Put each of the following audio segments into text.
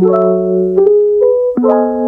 Thank you.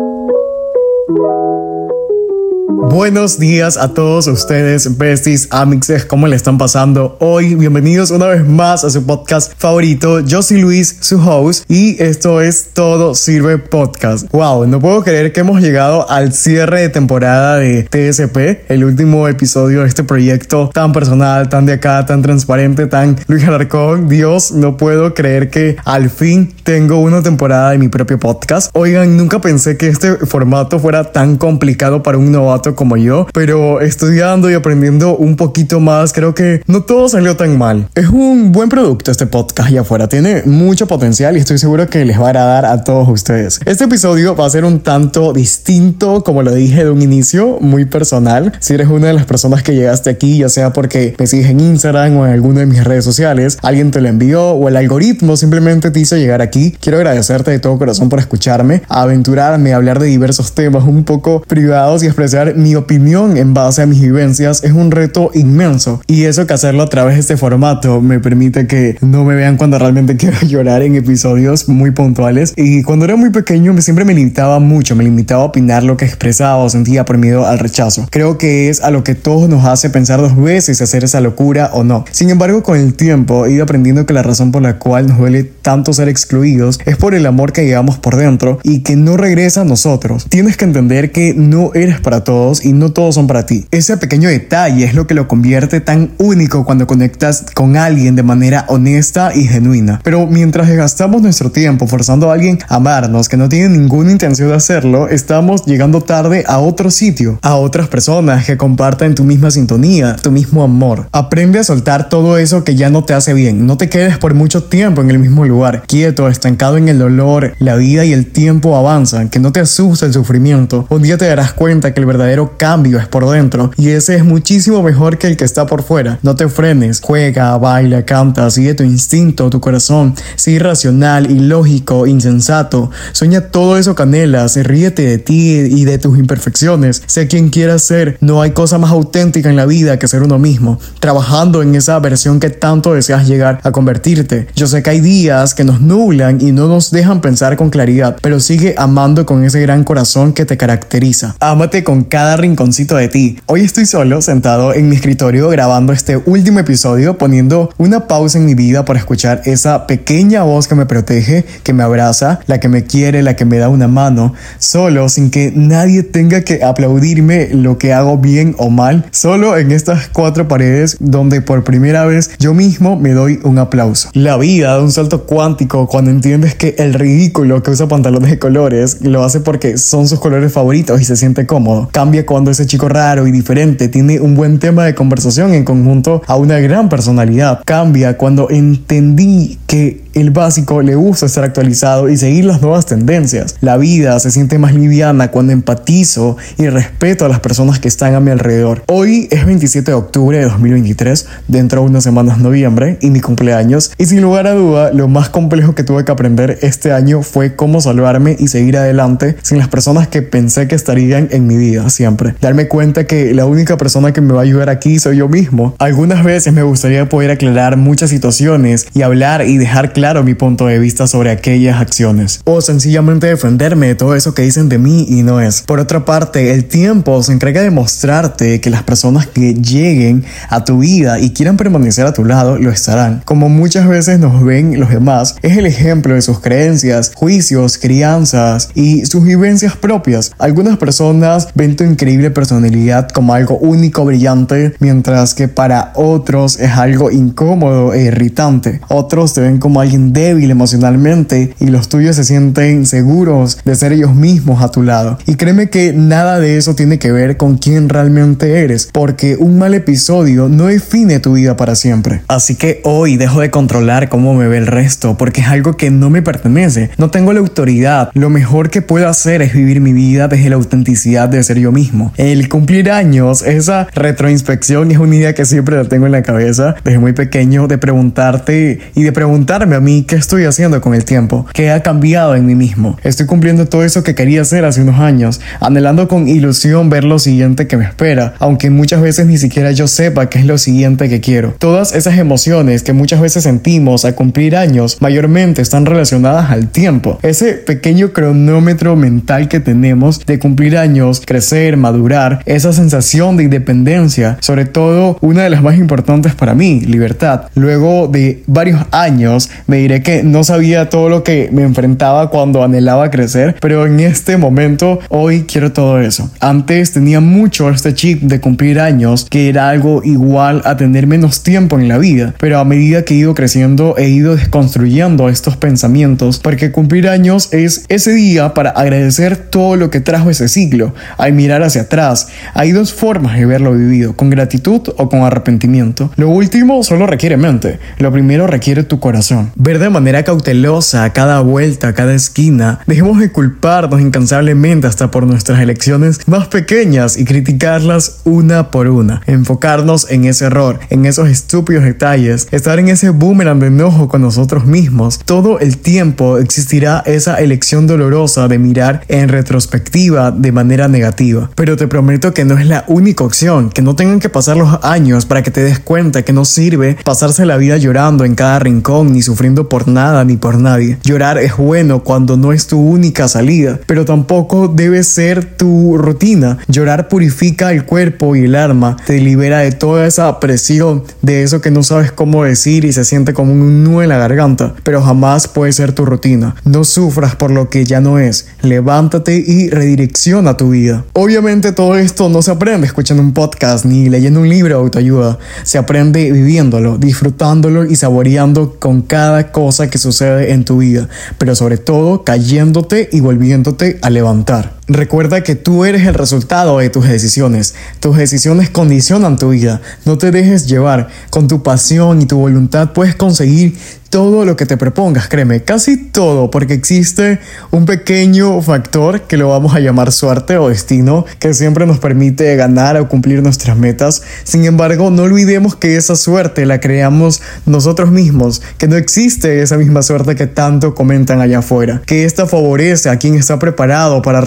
Buenos días a todos ustedes, besties, amixes, ¿cómo le están pasando hoy? Bienvenidos una vez más a su podcast favorito. Yo soy Luis, su host, y esto es Todo Sirve Podcast. Wow, no puedo creer que hemos llegado al cierre de temporada de TSP, el último episodio de este proyecto tan personal, tan de acá, tan transparente, tan Luis Alarcón. Dios, no puedo creer que al fin tengo una temporada de mi propio podcast. Oigan, nunca pensé que este formato fuera tan complicado para un novato como yo, pero estudiando y aprendiendo un poquito más, creo que no todo salió tan mal. Es un buen producto este podcast allá afuera, tiene mucho potencial y estoy seguro que les va a agradar a todos ustedes. Este episodio va a ser un tanto distinto, como lo dije de un inicio, muy personal. Si eres una de las personas que llegaste aquí, ya sea porque me sigues en Instagram o en alguna de mis redes sociales, alguien te lo envió o el algoritmo simplemente te hizo llegar aquí, quiero agradecerte de todo corazón por escucharme, aventurarme hablar de diversos temas un poco privados y expresar mi opinión en base a mis vivencias es un reto inmenso y eso que hacerlo a través de este formato me permite que no me vean cuando realmente quiero llorar en episodios muy puntuales y cuando era muy pequeño siempre me limitaba mucho, me limitaba a opinar lo que expresaba o sentía por miedo al rechazo. Creo que es a lo que todos nos hace pensar dos veces hacer esa locura o no. Sin embargo, con el tiempo he ido aprendiendo que la razón por la cual nos duele tanto ser excluidos es por el amor que llevamos por dentro y que no regresa a nosotros. Tienes que entender que no eres para todos y no todos son para ti. Ese pequeño detalle es lo que lo convierte tan único cuando conectas con alguien de manera honesta y genuina. Pero mientras gastamos nuestro tiempo forzando a alguien a amarnos que no tiene ninguna intención de hacerlo, estamos llegando tarde a otro sitio, a otras personas que compartan tu misma sintonía, tu mismo amor. Aprende a soltar todo eso que ya no te hace bien. No te quedes por mucho tiempo en el mismo lugar, quieto, estancado en el dolor. La vida y el tiempo avanzan, que no te asusta el sufrimiento. Un día te darás cuenta que el verdadero cambio es por dentro y ese es muchísimo mejor que el que está por fuera. No te frenes, juega, baila, canta, sigue tu instinto, tu corazón, sé irracional, ilógico, insensato, sueña todo eso canelas, ríete de ti y de tus imperfecciones, sé quien quieras ser, no hay cosa más auténtica en la vida que ser uno mismo, trabajando en esa versión que tanto deseas llegar a convertirte. Yo sé que hay días que nos nublan y no nos dejan pensar con claridad, pero sigue amando con ese gran corazón que te caracteriza. Ámate con cada rinconcito de ti. Hoy estoy solo, sentado en mi escritorio grabando este último episodio, poniendo una pausa en mi vida para escuchar esa pequeña voz que me protege, que me abraza, la que me quiere, la que me da una mano, solo, sin que nadie tenga que aplaudirme lo que hago bien o mal, solo en estas cuatro paredes donde por primera vez yo mismo me doy un aplauso. La vida da un salto cuántico cuando entiendes que el ridículo que usa pantalones de colores lo hace porque son sus colores favoritos y se siente cómodo. Cambia cuando ese chico raro y diferente tiene un buen tema de conversación en conjunto a una gran personalidad. Cambia cuando entendí que el básico le gusta estar actualizado y seguir las nuevas tendencias. La vida se siente más liviana cuando empatizo y respeto a las personas que están a mi alrededor. Hoy es 27 de octubre de 2023, dentro de unas semanas noviembre y mi cumpleaños. Y sin lugar a duda, lo más complejo que tuve que aprender este año fue cómo salvarme y seguir adelante sin las personas que pensé que estarían en mi vida siempre. Darme cuenta que la única persona que me va a ayudar aquí soy yo mismo. Algunas veces me gustaría poder aclarar muchas situaciones y hablar y dejar claro mi punto de vista sobre aquellas acciones. O sencillamente defenderme de todo eso que dicen de mí y no es. Por otra parte, el tiempo se encarga de mostrarte que las personas que lleguen a tu vida y quieran permanecer a tu lado lo estarán. Como muchas veces nos ven los demás, es el ejemplo de sus creencias, juicios, crianzas y sus vivencias propias. Algunas personas ven tu increíble personalidad como algo único, brillante, mientras que para otros es algo incómodo e irritante. Otros te ven como alguien débil emocionalmente y los tuyos se sienten seguros de ser ellos mismos a tu lado. Y créeme que nada de eso tiene que ver con quién realmente eres, porque un mal episodio no define tu vida para siempre. Así que hoy dejo de controlar cómo me ve el resto, porque es algo que no me pertenece. No tengo la autoridad. Lo mejor que puedo hacer es vivir mi vida desde la autenticidad de ser yo mismo. El cumplir años, esa retroinspección es una idea que siempre la tengo en la cabeza desde muy pequeño de preguntarte y de preguntarme a mí, ¿qué estoy haciendo con el tiempo? ¿Qué ha cambiado en mí mismo? Estoy cumpliendo todo eso que quería hacer hace unos años, anhelando con ilusión ver lo siguiente que me espera, aunque muchas veces ni siquiera yo sepa qué es lo siguiente que quiero. Todas esas emociones que muchas veces sentimos al cumplir años mayormente están relacionadas al tiempo. Ese pequeño cronómetro mental que tenemos de cumplir años, crecer, madurar, esa sensación de independencia, sobre todo una de las más importantes para mí, libertad. Luego de varios años me diré que no sabía todo lo que me enfrentaba cuando anhelaba crecer, pero en este momento hoy quiero todo eso. Antes tenía mucho este chip de cumplir años que era algo igual a tener menos tiempo en la vida, pero a medida que he ido creciendo he ido desconstruyendo estos pensamientos porque cumplir años es ese día para agradecer todo lo que trajo ese ciclo, al mirar hacia atrás. Hay dos formas de verlo vivido, con gratitud o con arrepentimiento. Lo último solo requiere mente, lo primero requiere tu corazón. Ver de manera cautelosa cada vuelta, cada esquina, dejemos de culparnos incansablemente hasta por nuestras elecciones más pequeñas y criticarlas una por una. Enfocarnos en ese error, en esos estúpidos detalles, estar en ese boomerang de enojo con nosotros mismos. Todo el tiempo existirá esa elección dolorosa de mirar en retrospectiva de manera negativa. Pero te prometo que no es la única opción, que no tengan que pasar los años para que te des cuenta que no sirve pasarse la vida llorando en cada rincón, ni sufriendo por nada ni por nadie. Llorar es bueno cuando no es tu única salida, pero tampoco debe ser tu rutina. Llorar purifica el cuerpo y el alma, te libera de toda esa presión, de eso que no sabes cómo decir y se siente como un nudo en la garganta, pero jamás puede ser tu rutina. No sufras por lo que ya no es, levántate y redirecciona tu vida. Obviamente todo esto no se aprende escuchando un podcast ni leyendo un libro de autoayuda, se aprende viviéndolo, disfrutándolo y saboreando con cada cosa que sucede en tu vida, pero sobre todo cayéndote y volviéndote a levantar. Recuerda que tú eres el resultado de tus decisiones. Tus decisiones condicionan tu vida. No te dejes llevar. Con tu pasión y tu voluntad puedes conseguir todo lo que te propongas, créeme, casi todo, porque existe un pequeño factor que lo vamos a llamar suerte o destino, que siempre nos permite ganar o cumplir nuestras metas. Sin embargo, no olvidemos que esa suerte la creamos nosotros mismos, que no existe esa misma suerte que tanto comentan allá afuera, que esta favorece a quien está preparado para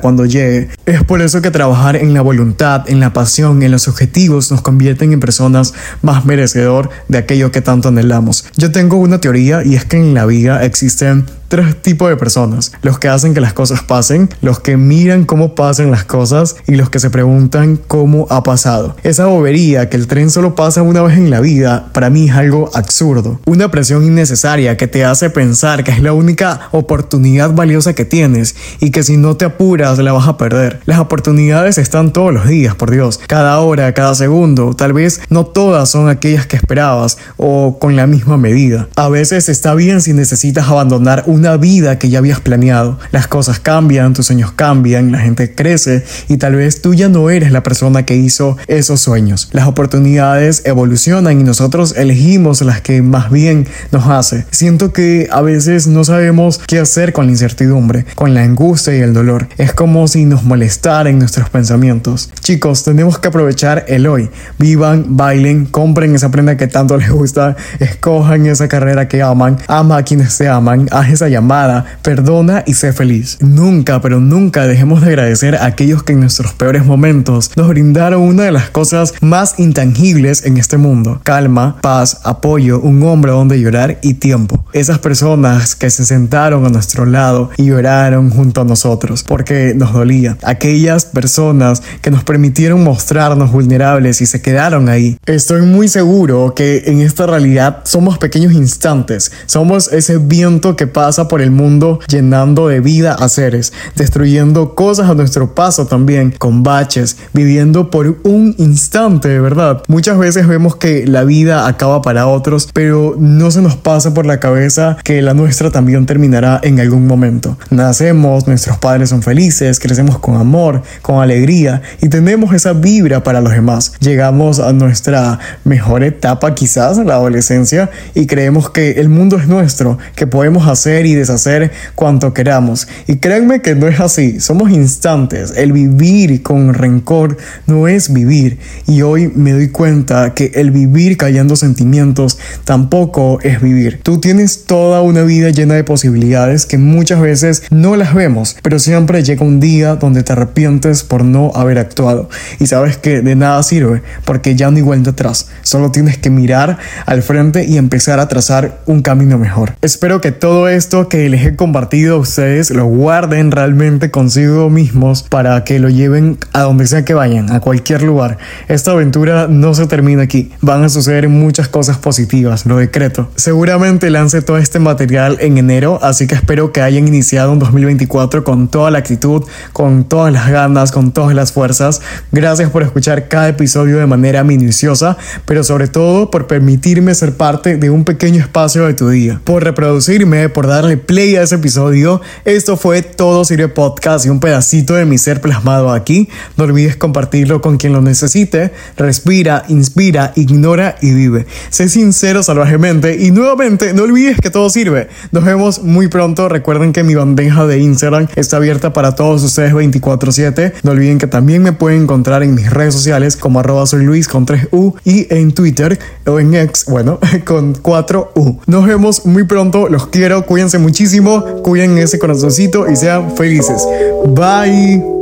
cuando llegue. Es por eso que trabajar en la voluntad, en la pasión, en los objetivos nos convierten en personas más merecedor de aquello que tanto anhelamos. Yo tengo una teoría y es que en la vida existen tres tipos de personas. Los que hacen que las cosas pasen, los que miran cómo pasan las cosas y los que se preguntan cómo ha pasado. Esa bobería que el tren solo pasa una vez en la vida, para mí es algo absurdo. Una presión innecesaria que te hace pensar que es la única oportunidad valiosa que tienes y que si no te apuras la vas a perder. Las oportunidades están todos los días, por Dios. Cada hora, cada segundo. Tal vez no todas son aquellas que esperabas o con la misma medida. A veces está bien si necesitas abandonar un una vida que ya habías planeado. Las cosas cambian, tus sueños cambian, la gente crece y tal vez tú ya no eres la persona que hizo esos sueños. Las oportunidades evolucionan y nosotros elegimos las que más bien nos hace. Siento que a veces no sabemos qué hacer con la incertidumbre, con la angustia y el dolor. Es como si nos molestaran nuestros pensamientos. Chicos, tenemos que aprovechar el hoy. Vivan, bailen, compren esa prenda que tanto les gusta, escojan esa carrera que aman, ama a quienes se aman, haz esa llamada, perdona y sé feliz. Nunca, pero nunca dejemos de agradecer a aquellos que en nuestros peores momentos nos brindaron una de las cosas más intangibles en este mundo. Calma, paz, apoyo, un hombro donde llorar y tiempo. Esas personas que se sentaron a nuestro lado y lloraron junto a nosotros porque nos dolía. Aquellas personas que nos permitieron mostrarnos vulnerables y se quedaron ahí. Estoy muy seguro que en esta realidad somos pequeños instantes. Somos ese viento que pasa por el mundo llenando de vida a seres, destruyendo cosas a nuestro paso también, con baches, viviendo por un instante, de verdad. Muchas veces vemos que la vida acaba para otros, pero no se nos pasa por la cabeza que la nuestra también terminará en algún momento. Nacemos, nuestros padres son felices, crecemos con amor, con alegría y tenemos esa vibra para los demás. Llegamos a nuestra mejor etapa quizás, la adolescencia, y creemos que el mundo es nuestro, que podemos hacer hacer y deshacer cuanto queramos. Y créanme que no es así, somos instantes. El vivir con rencor no es vivir. Y hoy me doy cuenta que el vivir callando sentimientos tampoco es vivir. Tú tienes toda una vida llena de posibilidades que muchas veces no las vemos, pero siempre llega un día donde te arrepientes por no haber actuado. Y sabes que de nada sirve porque ya no hay vuelta atrás. Solo tienes que mirar al frente y empezar a trazar un camino mejor. Espero que todo esto que les he compartido a ustedes lo guarden realmente consigo mismos para que lo lleven a donde sea que vayan, a cualquier lugar. Esta aventura no se termina aquí. Van a suceder muchas cosas positivas, lo decreto. Seguramente lance todo este material en enero, así que espero que hayan iniciado un 2024 con toda la actitud, con todas las ganas, con todas las fuerzas. Gracias por escuchar cada episodio de manera minuciosa, pero sobre todo por permitirme ser parte de un pequeño espacio de tu día, por reproducirme, por darle play a ese episodio. Esto fue Todo Sirve Podcast y un pedacito de mi ser plasmado aquí. No olvides compartirlo con quien lo necesite. Respira, inspira, ignora y vive. Sé sincero salvajemente y nuevamente no olvides que todo sirve. Nos vemos muy pronto. Recuerden que mi bandeja de Instagram está abierta para todos ustedes 24/7. No olviden que también me pueden encontrar en mis redes sociales como arroba soy Luis con 3U y en Twitter o en X, bueno, con 4U. Nos vemos muy pronto. Los quiero. Muchísimo. Cuiden ese corazoncito y sean felices. Bye.